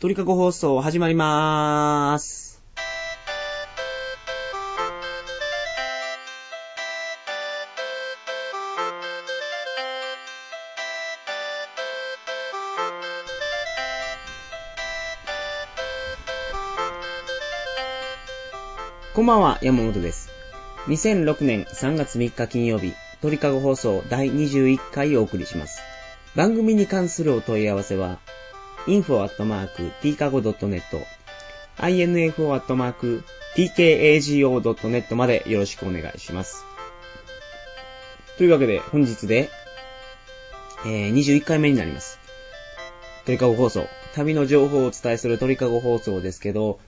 鳥かご放送始まりまーす。こんばんは、山本です。2006年3月3日金曜日、鳥かご放送第21回をお送りします。番組に関するお問い合わせは、info.tkago.net、info.tkago.net までよろしくお願いします。というわけで、本日で、えー、21回目になります。鳥かご放送。旅の情報をお伝えする鳥かご放送ですけど、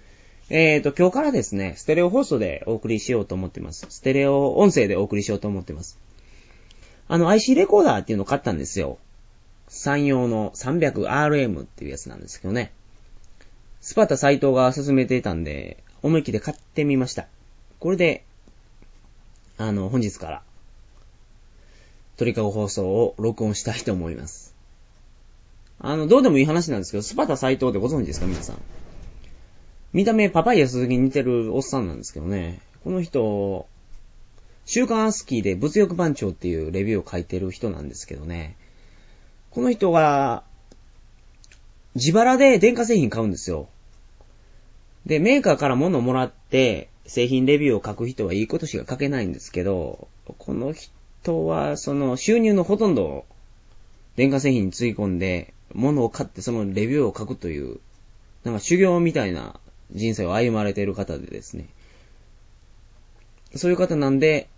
えーと、今日からですね、ステレオ放送でお送りしようと思ってます。ステレオ音声でお送りしようと思ってます。あの、IC レコーダーっていうのを買ったんですよ。山陽の 300RM っていうやつなんですけどね。スパタ斎藤が勧めていたんで、思い切って買ってみました。これで、あの、本日から、鳥かご放送を録音したいと思います。あの、どうでもいい話なんですけど、スパタ斎藤ってご存知ですか皆さん。見た目パパイヤ鈴木に似てるおっさんなんですけどね。この人、週刊アスキーで物欲番長っていうレビューを書いてる人なんですけどね。この人が、自腹で電化製品買うんですよ。で、メーカーから物をもらって、製品レビューを書く人はいいことしか書けないんですけど、この人は、その、収入のほとんどを電化製品につぎ込んで、物を買ってそのレビューを書くという、なんか修行みたいな人生を歩まれている方でですね。そういう方なんで、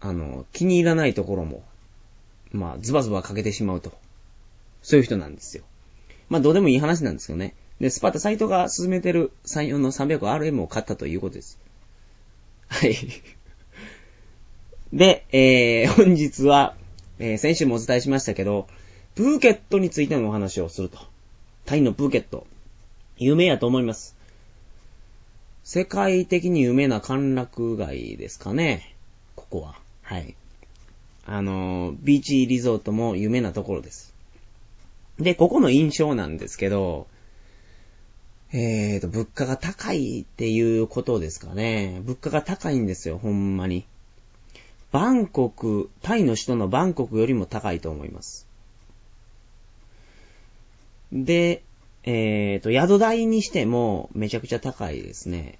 あの、気に入らないところも、まあ、ズバズバかけてしまうと。そういう人なんですよ。まあ、どうでもいい話なんですけどね。で、スパタサイトが進めてる34の 300RM を買ったということです。はい。で、えー、本日は、えー、先週もお伝えしましたけど、プーケットについてのお話をすると。タイのプーケット。有名やと思います。世界的に有名な歓楽街ですかね。ここは。はい。あの、ビーチリゾートも有名なところです。で、ここの印象なんですけど、えーと、物価が高いっていうことですかね。物価が高いんですよ、ほんまに。バンコク、タイの首都のバンコクよりも高いと思います。で、えーと、宿代にしてもめちゃくちゃ高いですね。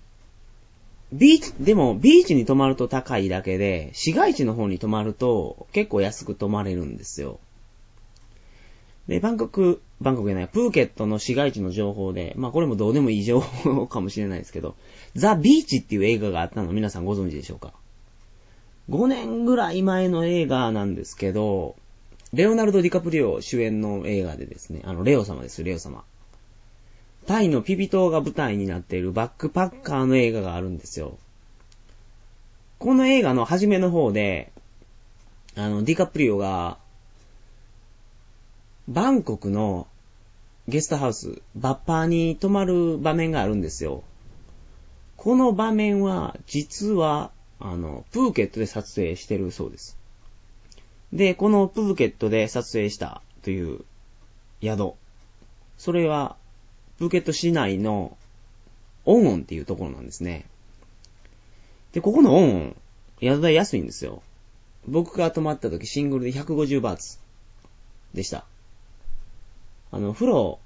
ビーチ、でもビーチに泊まると高いだけで、市街地の方に泊まると結構安く泊まれるんですよ。で、バンコク、バンコクじゃない、プーケットの市街地の情報で、まあこれもどうでもいい情報かもしれないですけど、ザ・ビーチっていう映画があったの皆さんご存知でしょうか ?5 年ぐらい前の映画なんですけど、レオナルド・ディカプリオ主演の映画でですね、あの、レオ様です、レオ様。タイのピピ島が舞台になっているバックパッカーの映画があるんですよ。この映画の初めの方で、あの、ディカプリオが、バンコクのゲストハウス、バッパーに泊まる場面があるんですよ。この場面は、実は、あの、プーケットで撮影してるそうです。で、このプーケットで撮影したという宿。それは、プーケット市内のオンオンっていうところなんですね。で、ここのオンオン、宿代安いんですよ。僕が泊まった時シングルで150バーツでした。あの、風呂、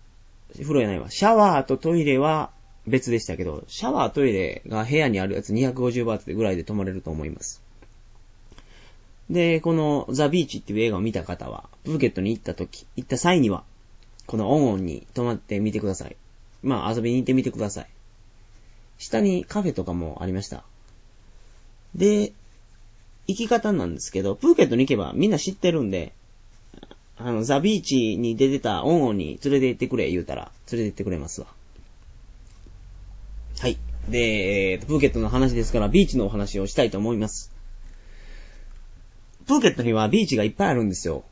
風呂じゃないわ。シャワーとトイレは別でしたけど、シャワー、トイレが部屋にあるやつ250バーツぐらいで泊まれると思います。で、このザ・ビーチっていう映画を見た方は、プーケットに行った時、行った際には、このオンオンに泊まってみてください。まあ遊びに行ってみてください。下にカフェとかもありました。で、行き方なんですけど、プーケットに行けばみんな知ってるんで、あの、ザ・ビーチに出てたオンオンに連れて行ってくれ言うたら、連れて行ってくれますわ。はい。で、えー、プーケットの話ですから、ビーチのお話をしたいと思います。プーケットにはビーチがいっぱいあるんですよ。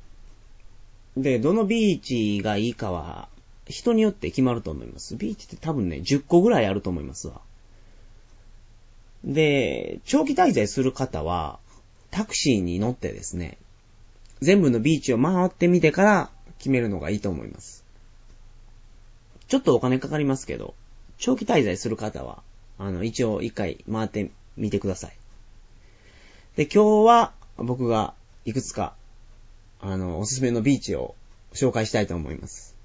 で、どのビーチがいいかは、人によって決まると思います。ビーチって多分ね、10個ぐらいあると思いますわ。で、長期滞在する方は、タクシーに乗ってですね、全部のビーチを回ってみてから決めるのがいいと思います。ちょっとお金かかりますけど、長期滞在する方は、あの、一応一回回ってみてください。で、今日は僕がいくつか、あの、おすすめのビーチを紹介したいと思います。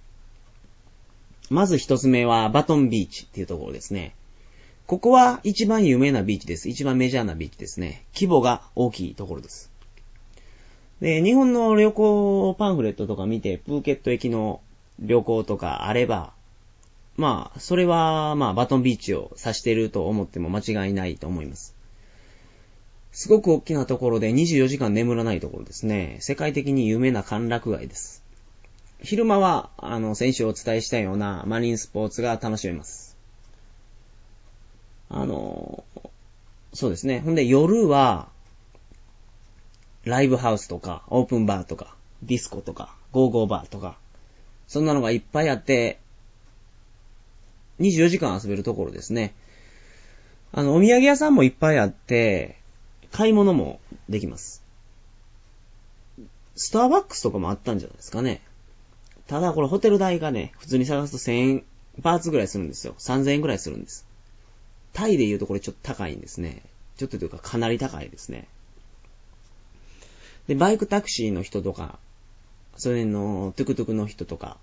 まず一つ目はバトンビーチっていうところですね。ここは一番有名なビーチです。一番メジャーなビーチですね。規模が大きいところです。で、日本の旅行パンフレットとか見て、プーケット行きの旅行とかあれば、まあ、それは、まあ、バトンビーチを指してると思っても間違いないと思います。すごく大きなところで24時間眠らないところですね。世界的に有名な歓楽街です。昼間は、あの、先週お伝えしたようなマリンスポーツが楽しめます。あの、そうですね。ほんで夜は、ライブハウスとか、オープンバーとか、ディスコとか、ゴーゴーバーとか、そんなのがいっぱいあって、24時間遊べるところですね。あの、お土産屋さんもいっぱいあって、買い物もできます。スターバックスとかもあったんじゃないですかね。ただこれホテル代がね、普通に探すと1000円バーツぐらいするんですよ。3000円ぐらいするんです。タイで言うとこれちょっと高いんですね。ちょっとというかかなり高いですね。で、バイクタクシーの人とか、それのトゥクトゥクの人とか、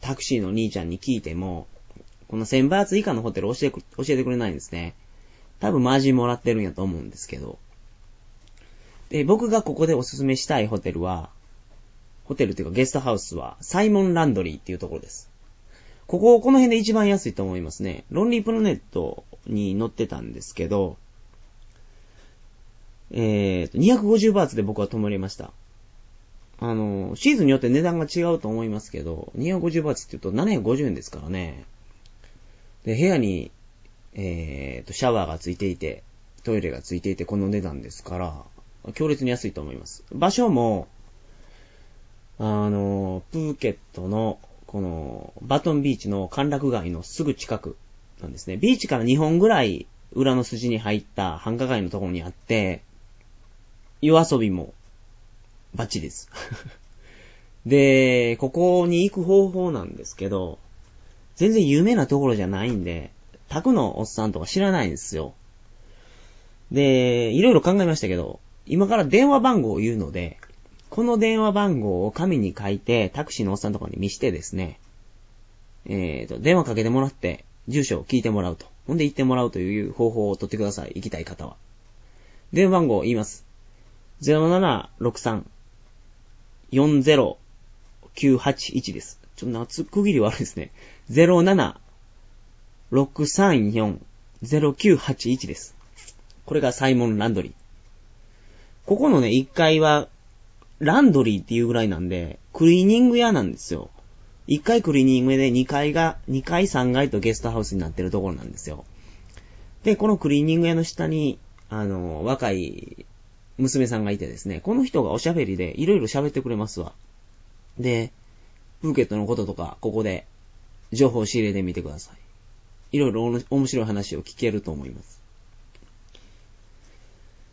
タクシーの兄ちゃんに聞いても、この1000バーツ以下のホテル教え教えてくれないんですね。多分マージンもらってるんやと思うんですけど。で、僕がここでおすすめしたいホテルは、ホテルというかゲストハウスは、サイモンランドリーっていうところです。ここ、この辺で一番安いと思いますね。ロンリープラネットに乗ってたんですけど、えーと、250バーツで僕は泊まりました。あの、シーズンによって値段が違うと思いますけど、250バーツって言うと750円ですからね。で、部屋にえー、と、シャワーがついていて、トイレがついていて、この値段ですから、強烈に安いと思います。場所も、あの、プーケットの、この、バトンビーチの歓楽街のすぐ近くなんですね。ビーチから2本ぐらい裏の筋に入った繁華街のところにあって、夜遊びもバッチリです。で、ここに行く方法なんですけど、全然有名なところじゃないんで、宅のおっさんとか知らないんですよ。で、いろいろ考えましたけど、今から電話番号を言うので、この電話番号を紙に書いて、タクシーのおっさんとかに見してですね、えーと、電話かけてもらって、住所を聞いてもらうと。ほんで行ってもらうという方法を取ってください。行きたい方は。電話番号を言います。0763-40981です。ちょっと夏区切り悪いですね。07 634-0981です。これがサイモンランドリー。ここのね、1階は、ランドリーっていうぐらいなんで、クリーニング屋なんですよ。1階クリーニング屋で2階が、2階3階とゲストハウスになってるところなんですよ。で、このクリーニング屋の下に、あの、若い娘さんがいてですね、この人がおしゃべりでいろいろ喋ってくれますわ。で、プーケットのこととか、ここで情報を仕入れてみてください。いろいろ面白い話を聞けると思います。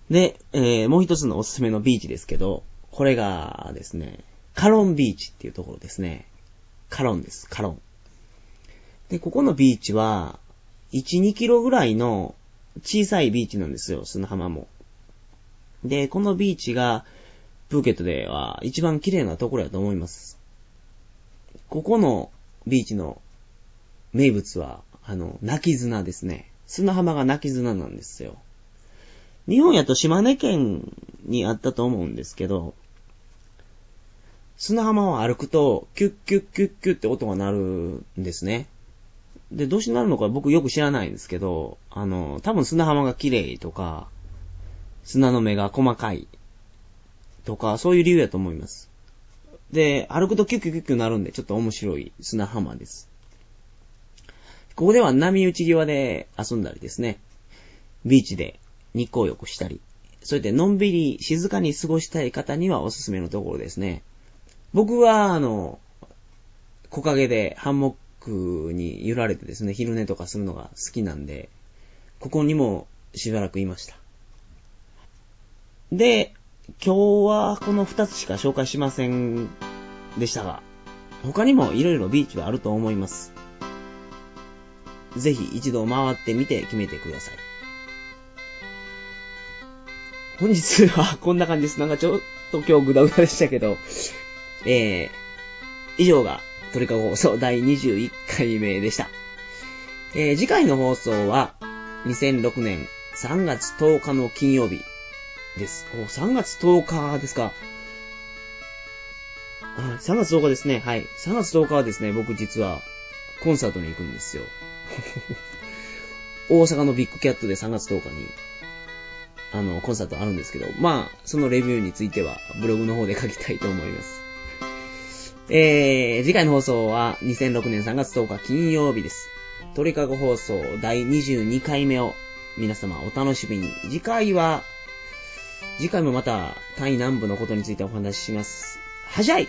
で、えー、もう一つのおすすめのビーチですけど、これがですね、カロンビーチっていうところですね。カロンです、カロン。で、ここのビーチは、1、2キロぐらいの小さいビーチなんですよ、砂浜も。で、このビーチが、プーケットでは一番綺麗なところだと思います。ここのビーチの名物は、あの、泣き砂ですね。砂浜が泣き砂なんですよ。日本やと島根県にあったと思うんですけど、砂浜を歩くと、キュッキュッキュッキュッって音が鳴るんですね。で、どうしてなるのか僕よく知らないんですけど、あの、多分砂浜が綺麗とか、砂の目が細かいとか、そういう理由やと思います。で、歩くとキュッキュッキュッキュなるんで、ちょっと面白い砂浜です。ここでは波打ち際で遊んだりですね、ビーチで日光浴したり、そうやってのんびり静かに過ごしたい方にはおすすめのところですね。僕は、あの、木陰でハンモックに揺られてですね、昼寝とかするのが好きなんで、ここにもしばらくいました。で、今日はこの二つしか紹介しませんでしたが、他にも色々ビーチはあると思います。ぜひ一度回ってみて決めてください。本日はこんな感じです。なんかちょっと今日グダグダでしたけど、えー、以上が鳥かご放送第21回目でした。えー、次回の放送は2006年3月10日の金曜日です。お、3月10日ですか。あ、3月10日ですね。はい。3月10日はですね、僕実はコンサートに行くんですよ。大阪のビッグキャットで3月10日にあの、コンサートあるんですけど、まあ、そのレビューについてはブログの方で書きたいと思います。えー、次回の放送は2006年3月10日金曜日です。鳥かご放送第22回目を皆様お楽しみに。次回は、次回もまたタイ南部のことについてお話しします。はじゃい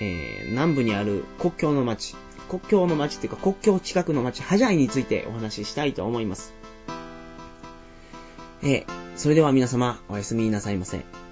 えー、南部にある国境の町、国境の町っていうか国境近くの町、ハジャイについてお話ししたいと思います。えー、それでは皆様、おやすみなさいませ。